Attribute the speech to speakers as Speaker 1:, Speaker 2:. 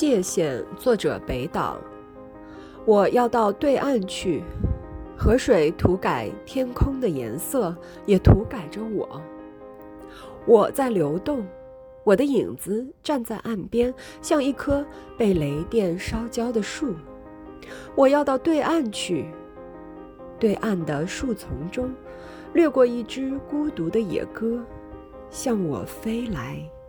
Speaker 1: 界限作者北岛。我要到对岸去河水涂改天空的颜色也涂改着我。我在流动我的影子站在岸边像一棵被雷电烧焦的树。我要到对岸去对岸的树丛中掠过一只孤独的野鸽向我飞来。